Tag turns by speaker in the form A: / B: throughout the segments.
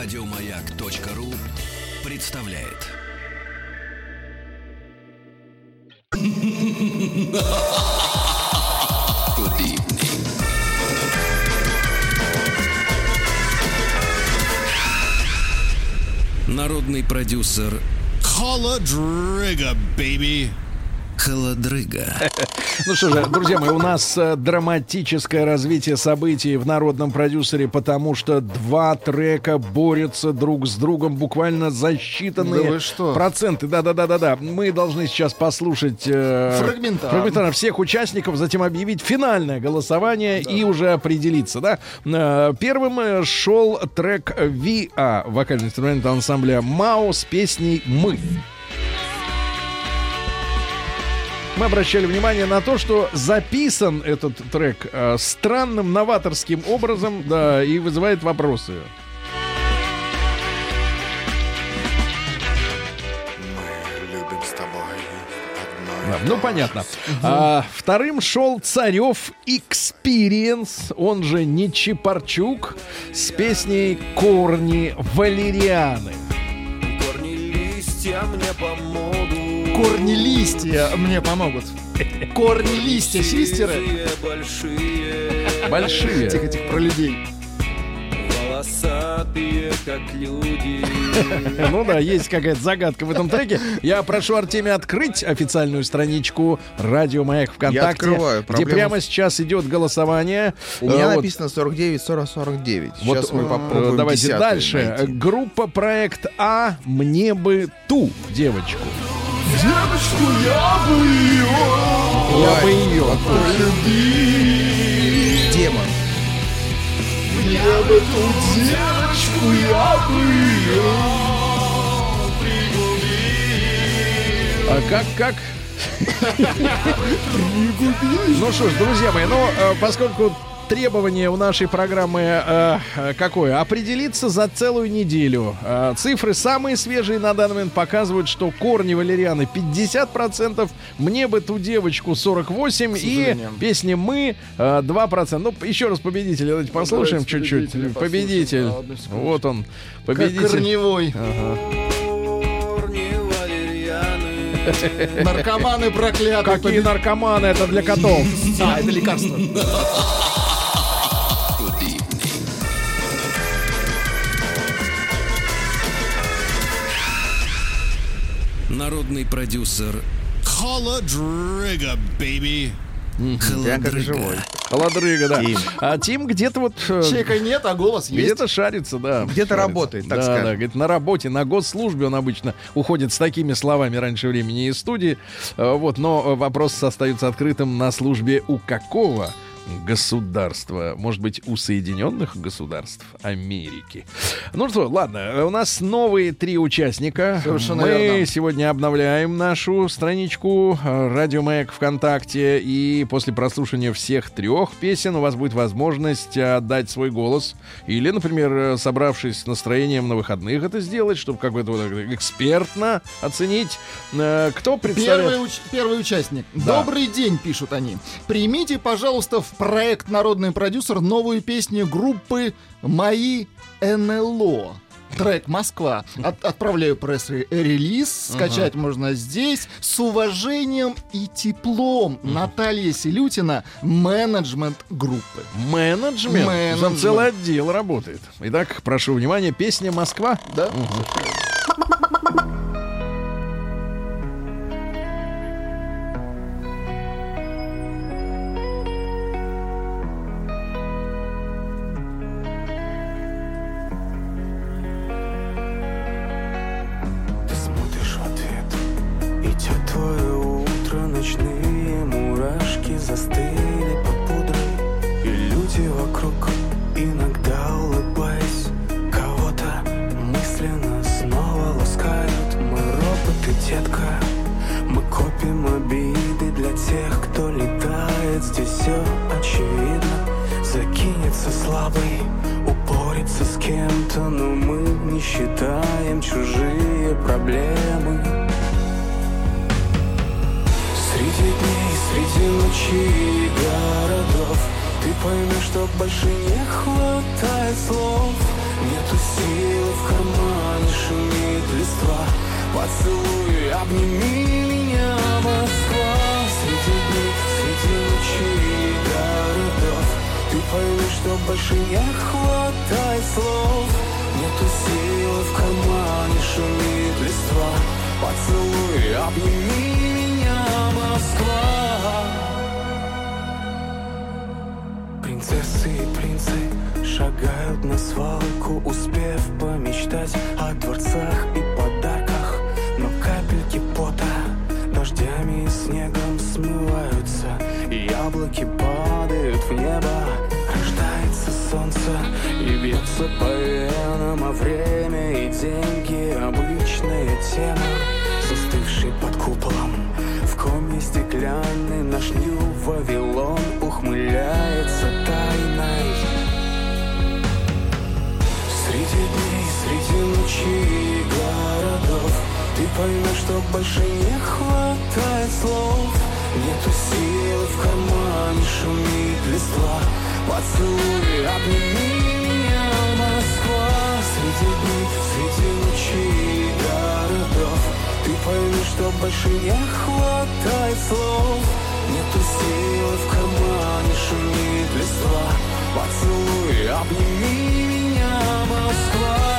A: Радиомаяк.ру представляет. Народный продюсер
B: Холодрыга, baby.
A: Холодрыга.
C: Ну что же, друзья мои, у нас э, драматическое развитие событий в народном продюсере, потому что два трека борются друг с другом буквально за считанные
D: Да
C: проценты. Да-да-да-да-да. Мы должны сейчас послушать э,
D: Фрагментарно.
C: фрагментарно всех участников, затем объявить финальное голосование и уже определиться. Да? Э, Первым э, шел трек ВИА вокально-инструментального ансамбля МАО с песней «Мы». Мы обращали внимание на то, что записан этот трек э, странным новаторским образом, да, и вызывает вопросы. Да, ну, понятно. А, вторым шел Царев Experience, он же Нечипарчук, с песней «Корни валерианы».
E: Корни листья мне помогут.
D: Корни листья мне помогут. Корни листья, систеры.
E: Большие, большие,
C: Большие.
D: Тихо-тихо, про людей.
E: волосатые, как люди.
C: Ну да, есть какая-то загадка в этом треке. Я прошу Артемия открыть официальную страничку Радио Маяк ВКонтакте,
F: открываю.
C: где прямо сейчас идет голосование.
F: У меня
C: Э,
F: написано 49, 40, 49.
C: вот,
F: Сейчас мы
C: э,
F: попробуем
C: Давайте дальше. Группа проект А «Мне бы ту девочку».
D: Девочку я бы ее
C: Я бы ее.
F: Демон.
D: Мне бы ту девочку я бы ее
C: А как, как? Ну что ж, друзья мои, ну, э, поскольку требование у нашей программы э, э, какое? Определиться за целую неделю. Э, цифры самые свежие на данный момент показывают, что корни валерианы 50%, мне бы ту девочку 48% и песни мы э, 2%. Ну, еще раз победителя давайте послушаем
D: Давайте
C: чуть-чуть.
D: послушаем.
C: Победитель.
D: Секундочку.
C: Вот он,
D: Как
C: победитель.
D: корневой.
E: Корни валерьяны.
D: Наркоманы проклятые.
C: Какие наркоманы, это для котов.
D: А, это лекарство.
A: Народный продюсер
B: Холодрыга, baby.
F: Я как живой.
C: Холодрыга, да.
F: Тим.
C: А Тим где-то вот... э,
D: Чека нет, а голос есть.
C: Где-то шарится, да.
F: Где-то
C: Шарится.
F: работает, так
C: да,
F: скажем.
C: Да, говорит, на работе, на госслужбе он обычно уходит с такими словами раньше времени из студии. Э, Вот, но вопрос остается открытым на службе у какого государства? Может быть, у Соединенных Государств Америки. Ну что, ладно, э, у нас новые три участника.
D: Совершенно
C: Мы
D: верно.
C: сегодня обновляем нашу страничку э, Радио Маяк ВКонтакте. И после прослушивания всех трех песен у вас будет возможность э, отдать свой голос. Или, например, э, собравшись с настроением на выходных это сделать, чтобы какой-то вот так экспертно оценить. Э, Кто представляет?
D: Первый, уч- первый участник.
C: Да.
D: Добрый день, пишут они. Примите, пожалуйста, в проект «Народный продюсер» новую песню группы «Мои НЛО». Трек «Москва». От- отправляю пресс-релиз. Скачать можно здесь. С уважением и теплом. Наталья Селютина, менеджмент группы.
C: Менеджмент.
D: Менеджмент.
C: Там целый отдел работает. Итак, прошу внимания, песня «Москва».
D: Да?
E: Ты считаем чужие проблемы. Среди дней, среди ночей и городов Ты поймешь, что больше не хватает слов. Нету силы в кармане, шумит листва. Поцелуй, обними меня, Москва. Среди дней, среди ночей городов Ты поймешь, что больше не хватает слов Нету силы в кармане, шумит листва. Поцелуй, обними меня, Москва. Принцессы и принцы шагают на свалку Успев помечтать о дворцах и подарках. Но капельки пота дождями и снегом смываются И яблоки падают в небо. Рождается солнце и бьется по деньги обычная тема Застывший под куполом. В комье стеклянный наш Нью-Вавилон Ухмыляется тайной. Среди дней, среди ночей и городов Ты поймешь, что больше не хватает слов. Нету силы в кармане, шумит листва. Поцелуй, обними меня, Москва. Среди дней, что больше не хватает слов. Нету силы в кармане, шумит листва. Поцелуй, обними меня, Москва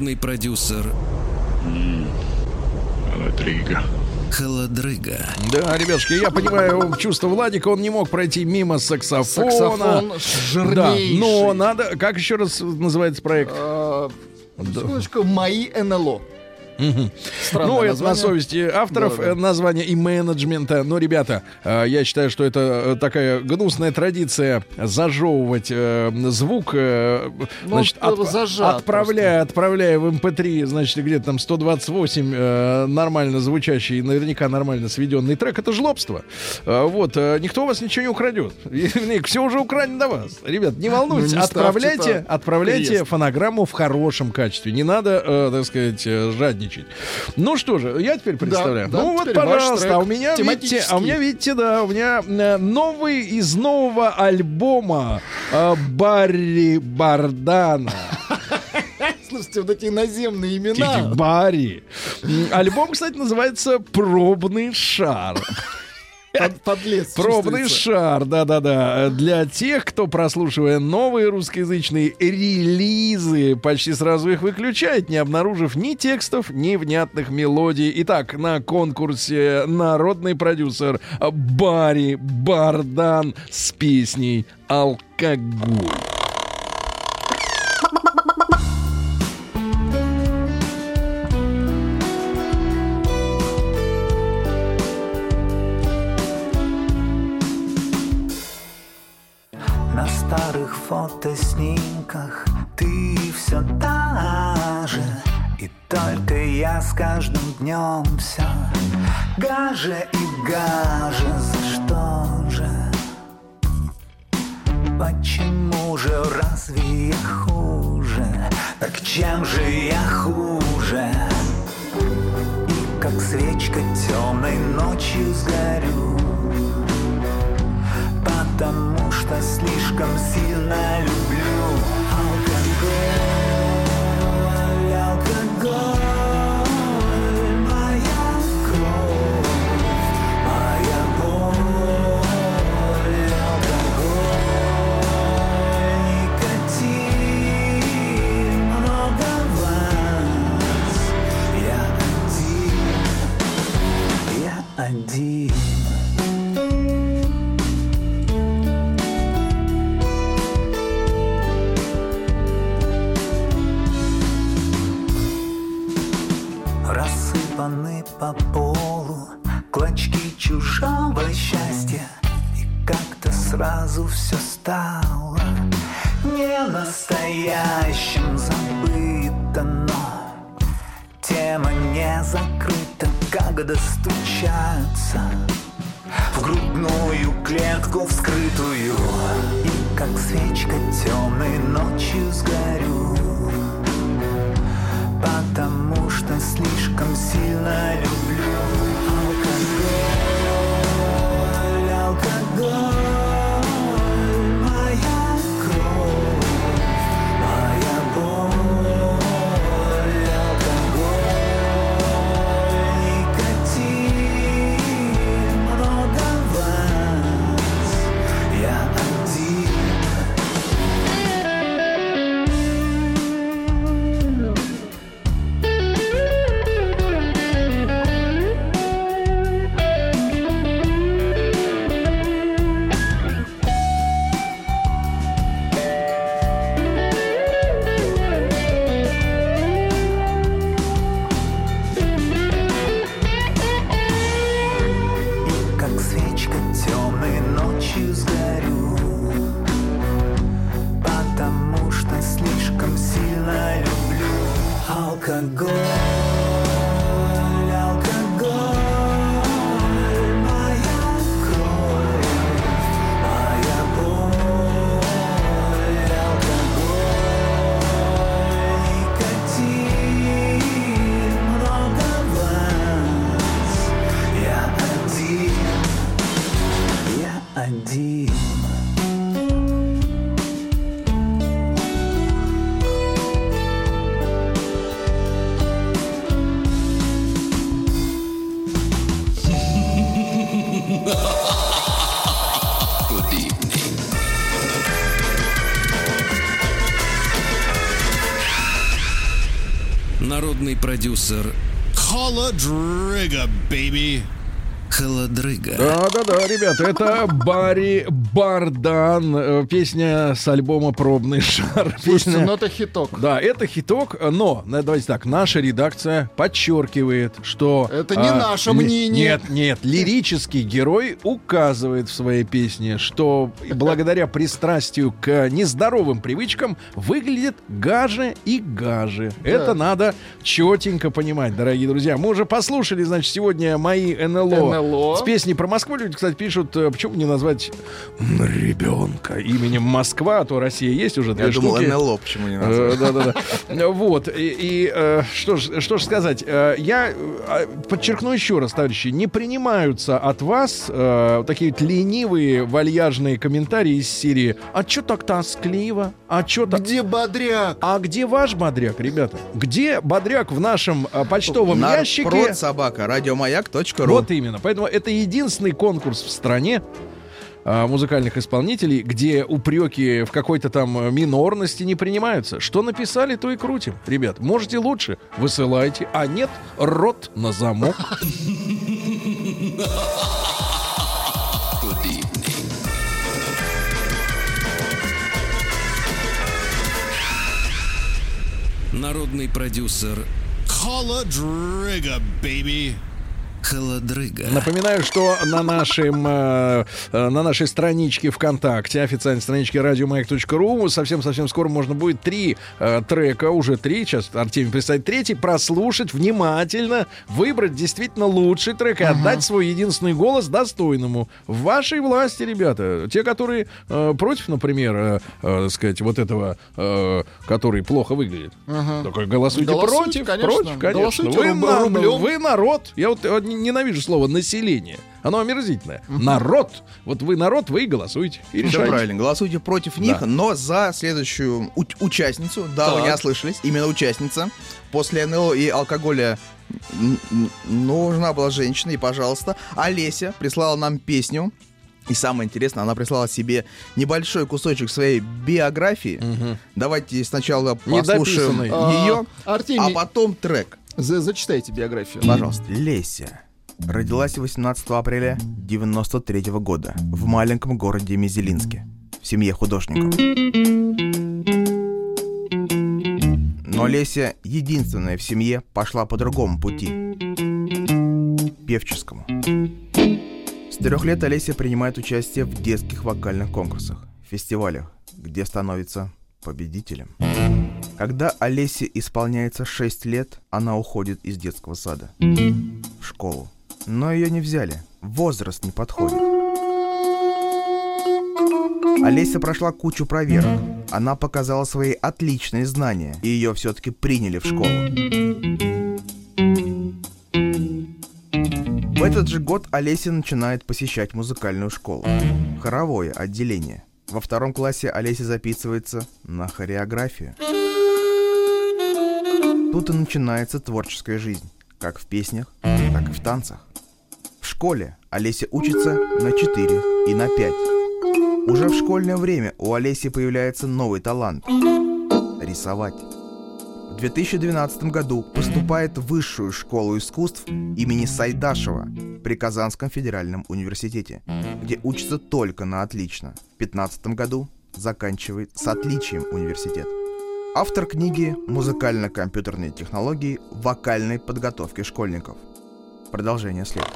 A: Народный продюсер
G: Холодрыга.
A: Холодрыга.
C: Да, ребятушки, я понимаю чувство Владика, он не мог пройти мимо саксофона.
D: Саксофон
C: Да, но надо... Как еще раз называется проект?
D: Э, Секундочку, мои НЛО. Странное
C: ну, это на
D: название.
C: совести авторов названия и менеджмента. Но, ребята, э, я считаю, что это э, такая гнусная традиция зажевывать э, звук,
D: Ну,
C: значит,
D: зажат
C: отправляя, отправляя в MP3, значит, где-то там 128 э, нормально звучащий, наверняка нормально сведенный трек. Это жлобство. Вот, никто у вас ничего не украдет. Все уже украдено до вас. Ребят, не волнуйтесь,
D: Ну, не ставьте
C: отправляйте, отправляйте фонограмму в хорошем качестве. Не надо, так сказать, э, жадничать. Ну что же, я теперь представляю.
D: да,
C: ну вот,
D: теперь ваш
C: пожалуйста, а у меня, видите, а у меня, видите, да, у меня э, новый из нового альбома э, Барри Бардана.
D: Слушайте, вот эти иноземные
C: Тихо,
D: имена.
C: Барри. Альбом, кстати, называется «Пробный шар».
D: Под- подлец
C: Пробный шар, да-да-да. Для тех, кто, прослушивая новые русскоязычные релизы, почти сразу их выключает, не обнаружив ни текстов, ни внятных мелодий. Итак, на конкурсе народный продюсер Барри Бардан с песней «Алкоголь».
H: Старых фотоснимках ты все та же И только я с каждым днем все гаже и гаже За что же? Почему же разве я хуже? Так чем же я хуже? И как свечка темной ночью сгорю Потому что слишком сильно люблю не закрыта, как достучаться В грудную клетку вскрытую И как свечка темной ночью сгорю Потому что слишком сильно люблю
A: продюсер
B: Холодрыга, baby.
A: Холодрыга.
C: Да-да-да, ребята, это Барри Бардан, э, песня с альбома «Пробный шар».
D: Слушайте,
C: Песня-
D: ну это хиток.
C: Да, это хиток, но, давайте так, наша редакция подчеркивает, что...
D: Это не наше
C: ли-
D: мнение.
C: Нет, нет, лирический герой указывает в своей песне, что благодаря пристрастию к нездоровым привычкам выглядит гаже и гаже. Это надо четенько понимать, дорогие друзья. Мы уже послушали, значит, сегодня мои НЛО,
D: НЛО.
C: с песней про Москву. Люди, кстати, пишут, э, почему не назвать ребенка именем Москва, а то Россия есть уже две
F: Я думал,
C: штуки.
F: НЛО почему не
C: Э,
F: назвать.
C: Да-да-да. Вот. И, э, что ж что ж сказать. Я подчеркну еще раз, товарищи, не принимаются от вас такие ленивые, вальяжные комментарии из серии «А чё так тоскливо? А чё так...»
D: Где бодряк?
C: А где ваш бодряк, ребята? Где бодряк в нашем э, почтовом ящике?
F: Нарпрод собака, радиомаяк.ру.
C: Вот именно. Поэтому это единственный конкурс в стране а, музыкальных исполнителей, где упреки в какой-то там минорности не принимаются. Что написали, то и крутим. Ребят, можете лучше, высылайте, а нет, рот на замок.
A: Народный продюсер
B: Холодрыга, baby.
A: Холодрыга.
C: Напоминаю, что на, нашем, э, э, на нашей страничке ВКонтакте, официальной страничке радиомаяк.ру, совсем-совсем скоро можно будет три э, трека, уже три, сейчас Артемий представит третий, прослушать внимательно, выбрать действительно лучший трек и отдать свой единственный голос достойному. В вашей власти, ребята. Те, которые э, против, например, э, э, сказать, вот этого, э, который плохо выглядит. Только голосуйте,
D: Голосуйте,
C: против,
D: конечно.
C: против, конечно.
D: Голосуйте
C: Вы,
D: руб-
C: на-
D: рублем.
C: вы народ. Я вот э, ненавижу слово население. Оно омерзительное. Народ. Вот вы народ, вы и голосуйте. И
F: Все правильно. Голосуйте против них,
C: Да.
F: но за следующую у- участницу. Да, вы не
D: Так.
F: ослышались. Именно участница. После НЛО и алкоголя нужна была женщина. И, пожалуйста, Олеся прислала нам песню. И самое интересное, она прислала себе небольшой кусочек своей биографии. Давайте сначала послушаем ее,
D: А,
F: а потом трек.
D: За- зачитайте биографию.
F: Пожалуйста.
G: Леся. Родилась 18 апреля 93 года в маленьком городе Мизелинске в семье художников. Но Леся, единственная в семье, пошла по другому пути. Певческому. С трех лет Олеся принимает участие в детских вокальных конкурсах, фестивалях, где становится победителем. Когда Олесе исполняется 6 лет, она уходит из детского сада в школу. Но ее не взяли. Возраст не подходит. Олеся прошла кучу проверок. Она показала свои отличные знания, и ее все-таки приняли в школу. В этот же год Олеся начинает посещать музыкальную школу. Хоровое отделение. Во втором классе Олеся записывается на хореографию. Тут и начинается творческая жизнь, как в песнях, так и в танцах. В школе Олеся учится на 4 и на 5. Уже в школьное время у Олеси появляется новый талант – рисовать. В 2012 году поступает в Высшую школу искусств имени Сайдашева при Казанском федеральном университете, где учится только на отлично. В 2015 году заканчивает с отличием университет. Автор книги «Музыкально-компьютерные технологии вокальной подготовки школьников». Продолжение следует.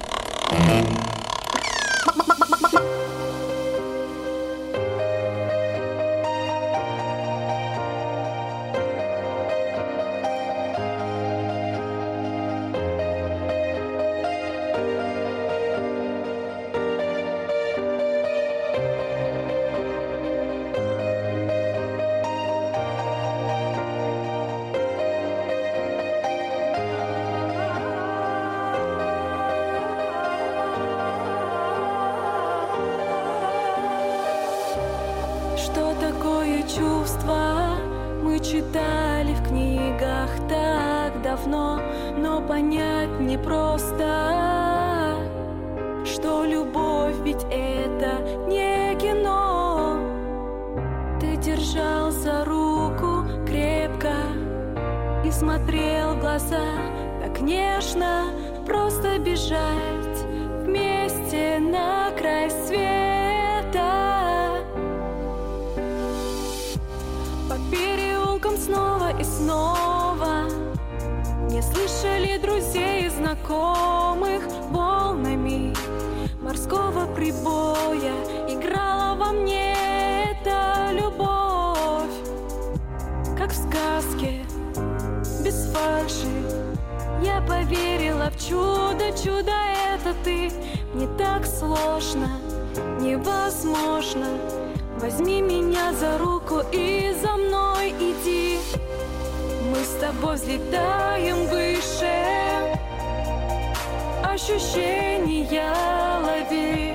I: Смотрел в глаза так нежно, просто бежать вместе на край света. По переулкам снова и снова Не слышали друзей и знакомых волнами Морского прибоя Играла во мне эта любовь Как в сказке, фальши Я поверила в чудо, чудо это ты. Не так сложно, невозможно. Возьми меня за руку и за мной иди. Мы с тобой взлетаем выше. Ощущения лови.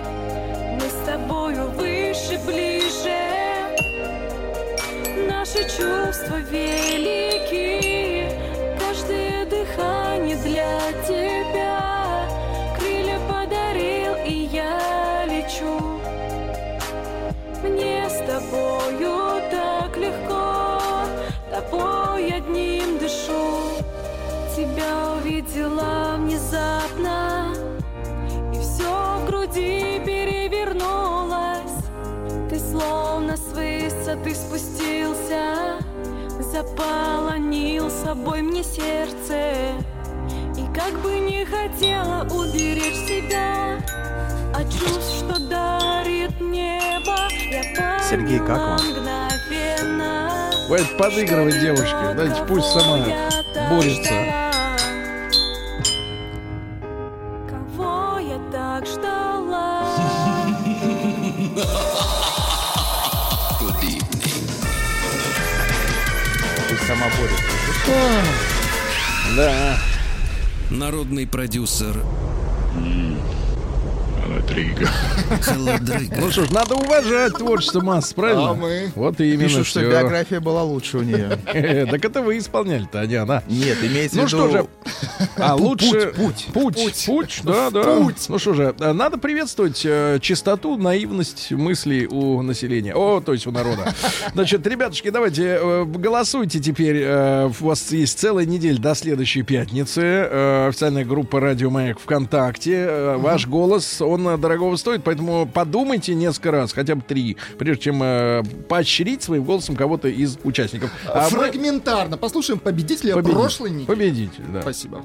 I: Мы с тобою выше, ближе. Наши чувства велики Тебя увидела внезапно, и все в груди перевернулось. Ты словно с высоты спустился, заполонил собой мне сердце. И Как бы не хотела уберечь себя От чувств, что дарит небо Я
J: Сергей, как вам?
I: поняла мгновенно,
C: Хватит подыгрывать девушке. Дайте пусть сама борется. Да.
A: Народный продюсер Холодрыга.
C: Ну что ж, надо уважать творчество масс, правильно?
K: А мы?
C: Вот именно
G: Пишут, что биография была лучше у нее.
C: Так это вы исполняли-то, а не она.
G: Нет, имеется в
C: Ну
G: виду...
C: что же, а лучше
G: путь,
C: путь, путь, да, да. Ну что же, э, надо приветствовать э, чистоту, наивность мыслей у населения. О, то есть у народа. Значит, ребятушки, давайте э, голосуйте теперь. э, У вас есть целая неделя до следующей пятницы. Э, Официальная группа Радио Маяк ВКонтакте. Э, Ваш голос, он э, дорогого стоит, поэтому подумайте несколько раз, хотя бы три, прежде чем э, поощрить своим голосом кого-то из участников. А мы-
K: Фрагментарно. Послушаем победителя
C: Победитель.
K: прошлой недели.
C: Победитель, да.
K: Спасибо.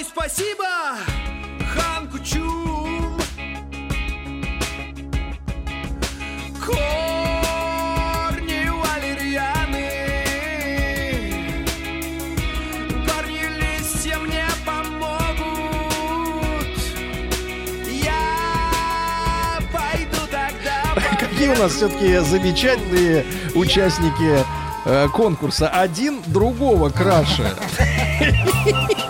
L: Ай, спасибо, Хан Кучум Корни валерьяны Корни листья мне помогут Я пойду тогда
C: Какие у нас все-таки замечательные участники э, конкурса. Один другого краше.